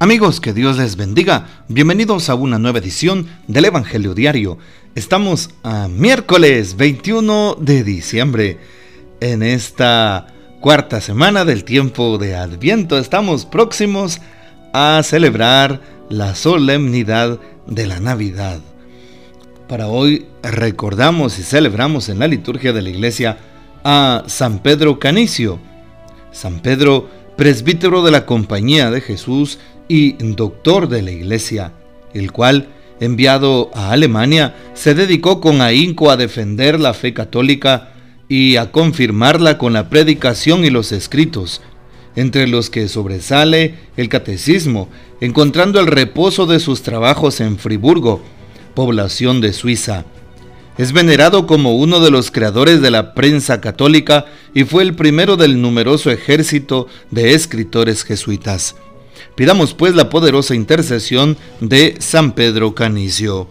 Amigos, que Dios les bendiga. Bienvenidos a una nueva edición del Evangelio Diario. Estamos a miércoles 21 de diciembre. En esta cuarta semana del tiempo de Adviento estamos próximos a celebrar la solemnidad de la Navidad. Para hoy recordamos y celebramos en la liturgia de la iglesia a San Pedro Canicio. San Pedro, presbítero de la Compañía de Jesús, y doctor de la Iglesia, el cual, enviado a Alemania, se dedicó con ahínco a defender la fe católica y a confirmarla con la predicación y los escritos, entre los que sobresale el catecismo, encontrando el reposo de sus trabajos en Friburgo, población de Suiza. Es venerado como uno de los creadores de la prensa católica y fue el primero del numeroso ejército de escritores jesuitas. Pidamos pues la poderosa intercesión de San Pedro Canicio.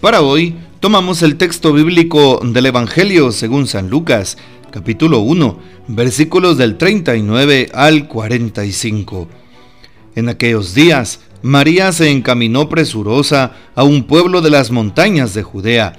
Para hoy tomamos el texto bíblico del Evangelio según San Lucas, capítulo 1, versículos del 39 al 45. En aquellos días, María se encaminó presurosa a un pueblo de las montañas de Judea,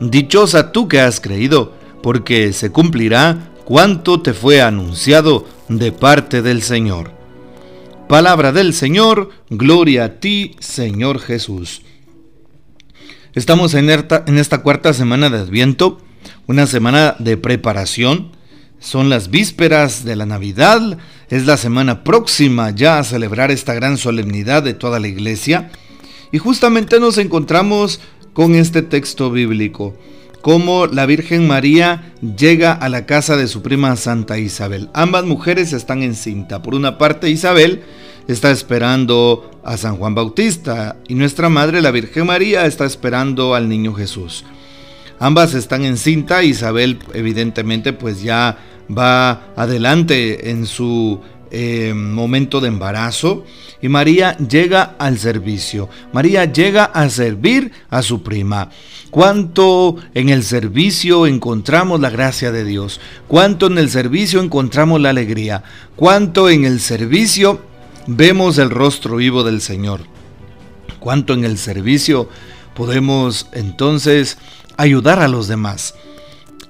Dichosa tú que has creído, porque se cumplirá cuanto te fue anunciado de parte del Señor. Palabra del Señor, gloria a ti, Señor Jesús. Estamos en esta, en esta cuarta semana de Adviento, una semana de preparación. Son las vísperas de la Navidad, es la semana próxima ya a celebrar esta gran solemnidad de toda la iglesia. Y justamente nos encontramos con este texto bíblico cómo la Virgen María llega a la casa de su prima Santa Isabel. Ambas mujeres están en cinta. Por una parte Isabel está esperando a San Juan Bautista y nuestra Madre la Virgen María está esperando al niño Jesús. Ambas están en cinta. Isabel evidentemente pues ya va adelante en su eh, momento de embarazo y María llega al servicio. María llega a servir a su prima. Cuánto en el servicio encontramos la gracia de Dios. Cuánto en el servicio encontramos la alegría. Cuánto en el servicio vemos el rostro vivo del Señor. Cuánto en el servicio podemos entonces ayudar a los demás.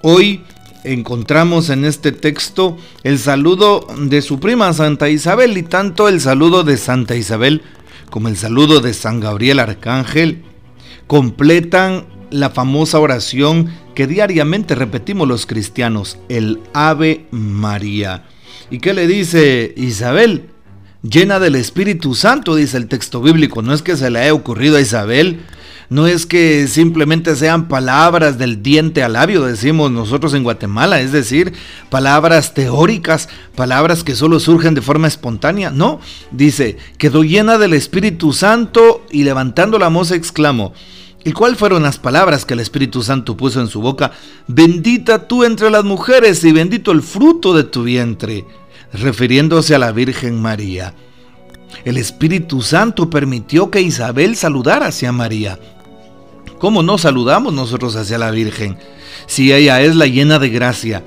Hoy encontramos en este texto el saludo de su prima Santa Isabel y tanto el saludo de Santa Isabel como el saludo de San Gabriel Arcángel completan la famosa oración que diariamente repetimos los cristianos, el Ave María. ¿Y qué le dice Isabel? Llena del Espíritu Santo, dice el texto bíblico. No es que se le haya ocurrido a Isabel, no es que simplemente sean palabras del diente al labio, decimos nosotros en Guatemala, es decir, palabras teóricas, palabras que solo surgen de forma espontánea. No, dice, quedó llena del Espíritu Santo y levantando la voz exclamó, ¿Y cuáles fueron las palabras que el Espíritu Santo puso en su boca? Bendita tú entre las mujeres y bendito el fruto de tu vientre, refiriéndose a la Virgen María. El Espíritu Santo permitió que Isabel saludara hacia María. ¿Cómo no saludamos nosotros hacia la Virgen? Si ella es la llena de gracia,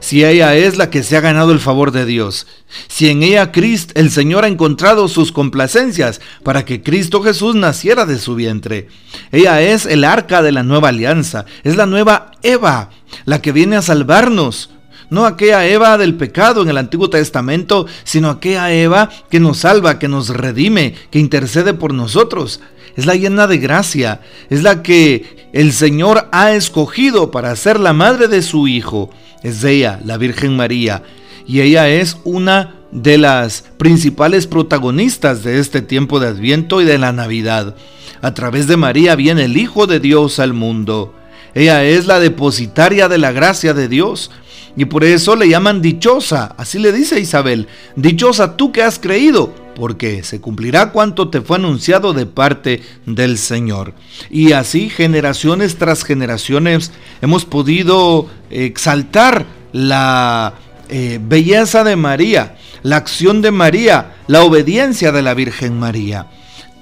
si ella es la que se ha ganado el favor de Dios, si en ella Cristo, el Señor ha encontrado sus complacencias para que Cristo Jesús naciera de su vientre. Ella es el arca de la nueva alianza, es la nueva Eva, la que viene a salvarnos. No aquella Eva del pecado en el Antiguo Testamento, sino aquella Eva que nos salva, que nos redime, que intercede por nosotros es la llena de gracia, es la que el Señor ha escogido para ser la madre de su Hijo. Es ella, la Virgen María, y ella es una de las principales protagonistas de este tiempo de Adviento y de la Navidad. A través de María viene el Hijo de Dios al mundo. Ella es la depositaria de la gracia de Dios. Y por eso le llaman dichosa, así le dice Isabel, dichosa tú que has creído, porque se cumplirá cuanto te fue anunciado de parte del Señor. Y así generaciones tras generaciones hemos podido exaltar la eh, belleza de María, la acción de María, la obediencia de la Virgen María.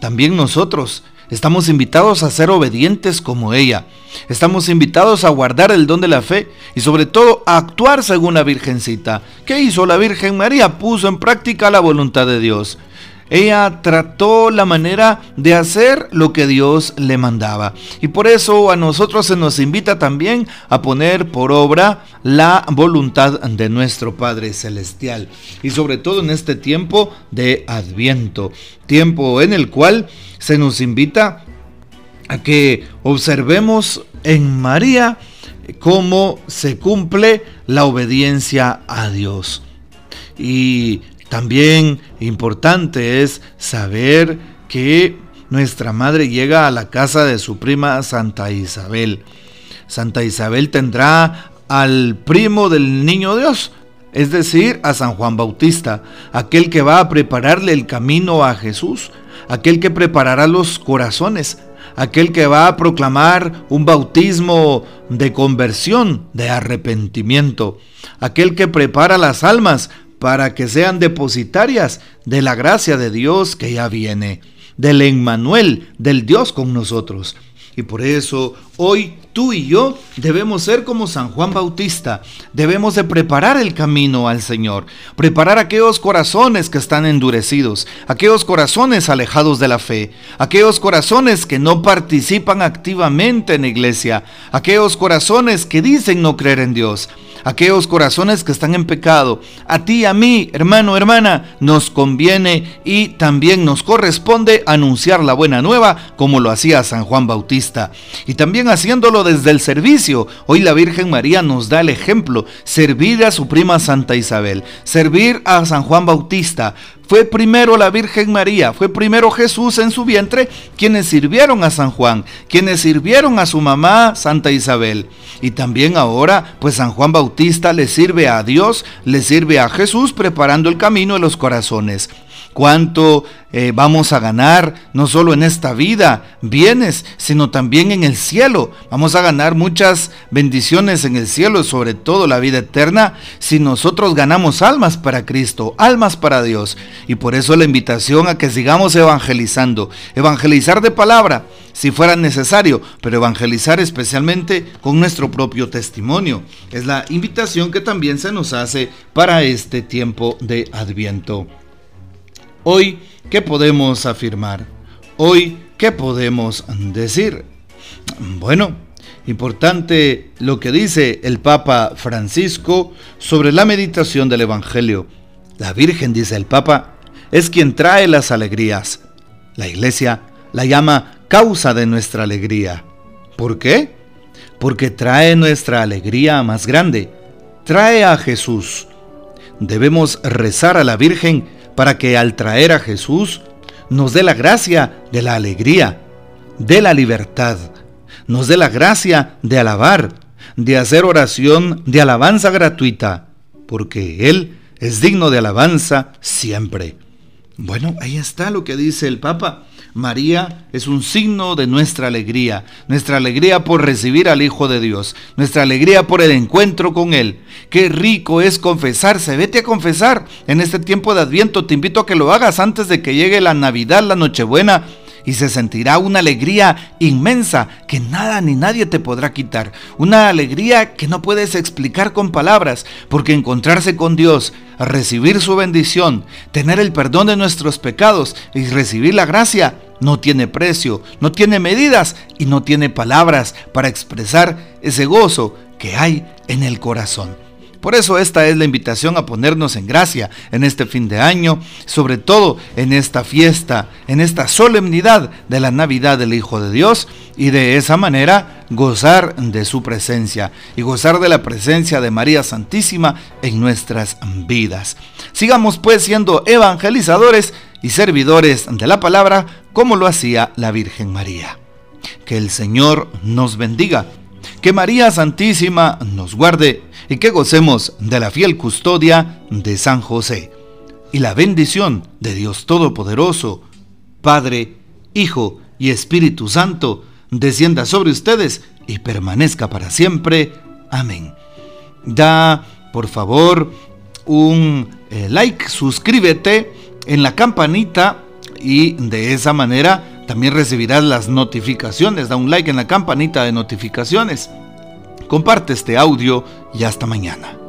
También nosotros estamos invitados a ser obedientes como ella. Estamos invitados a guardar el don de la fe y sobre todo a actuar según la Virgencita. ¿Qué hizo la Virgen María? Puso en práctica la voluntad de Dios. Ella trató la manera de hacer lo que Dios le mandaba. Y por eso a nosotros se nos invita también a poner por obra la voluntad de nuestro Padre Celestial. Y sobre todo en este tiempo de Adviento. Tiempo en el cual se nos invita a que observemos en María cómo se cumple la obediencia a Dios. Y también importante es saber que nuestra madre llega a la casa de su prima Santa Isabel. Santa Isabel tendrá al primo del niño Dios, es decir, a San Juan Bautista, aquel que va a prepararle el camino a Jesús, aquel que preparará los corazones, aquel que va a proclamar un bautismo de conversión, de arrepentimiento, aquel que prepara las almas para que sean depositarias de la gracia de Dios que ya viene, del Emmanuel, del Dios con nosotros. Y por eso hoy tú y yo debemos ser como San Juan Bautista. Debemos de preparar el camino al Señor. Preparar aquellos corazones que están endurecidos. Aquellos corazones alejados de la fe. Aquellos corazones que no participan activamente en la iglesia. Aquellos corazones que dicen no creer en Dios aquellos corazones que están en pecado. A ti, a mí, hermano, hermana, nos conviene y también nos corresponde anunciar la buena nueva como lo hacía San Juan Bautista. Y también haciéndolo desde el servicio. Hoy la Virgen María nos da el ejemplo, servir a su prima Santa Isabel, servir a San Juan Bautista, fue primero la Virgen María, fue primero Jesús en su vientre quienes sirvieron a San Juan, quienes sirvieron a su mamá Santa Isabel. Y también ahora, pues San Juan Bautista le sirve a Dios, le sirve a Jesús preparando el camino de los corazones cuánto eh, vamos a ganar, no solo en esta vida, bienes, sino también en el cielo. Vamos a ganar muchas bendiciones en el cielo, sobre todo la vida eterna, si nosotros ganamos almas para Cristo, almas para Dios. Y por eso la invitación a que sigamos evangelizando, evangelizar de palabra, si fuera necesario, pero evangelizar especialmente con nuestro propio testimonio. Es la invitación que también se nos hace para este tiempo de Adviento. Hoy, ¿qué podemos afirmar? Hoy, ¿qué podemos decir? Bueno, importante lo que dice el Papa Francisco sobre la meditación del Evangelio. La Virgen, dice el Papa, es quien trae las alegrías. La Iglesia la llama causa de nuestra alegría. ¿Por qué? Porque trae nuestra alegría más grande. Trae a Jesús. Debemos rezar a la Virgen para que al traer a Jesús nos dé la gracia de la alegría, de la libertad, nos dé la gracia de alabar, de hacer oración de alabanza gratuita, porque Él es digno de alabanza siempre. Bueno, ahí está lo que dice el Papa. María es un signo de nuestra alegría, nuestra alegría por recibir al Hijo de Dios, nuestra alegría por el encuentro con Él. Qué rico es confesarse, vete a confesar en este tiempo de Adviento, te invito a que lo hagas antes de que llegue la Navidad, la Nochebuena, y se sentirá una alegría inmensa que nada ni nadie te podrá quitar. Una alegría que no puedes explicar con palabras, porque encontrarse con Dios, recibir su bendición, tener el perdón de nuestros pecados y recibir la gracia no tiene precio, no tiene medidas y no tiene palabras para expresar ese gozo que hay en el corazón. Por eso esta es la invitación a ponernos en gracia en este fin de año, sobre todo en esta fiesta, en esta solemnidad de la Navidad del Hijo de Dios y de esa manera gozar de su presencia y gozar de la presencia de María Santísima en nuestras vidas. Sigamos pues siendo evangelizadores y servidores de la palabra como lo hacía la Virgen María. Que el Señor nos bendiga, que María Santísima nos guarde y que gocemos de la fiel custodia de San José. Y la bendición de Dios Todopoderoso, Padre, Hijo y Espíritu Santo, descienda sobre ustedes y permanezca para siempre. Amén. Da, por favor, un eh, like, suscríbete en la campanita y de esa manera también recibirás las notificaciones. Da un like en la campanita de notificaciones. Comparte este audio y hasta mañana.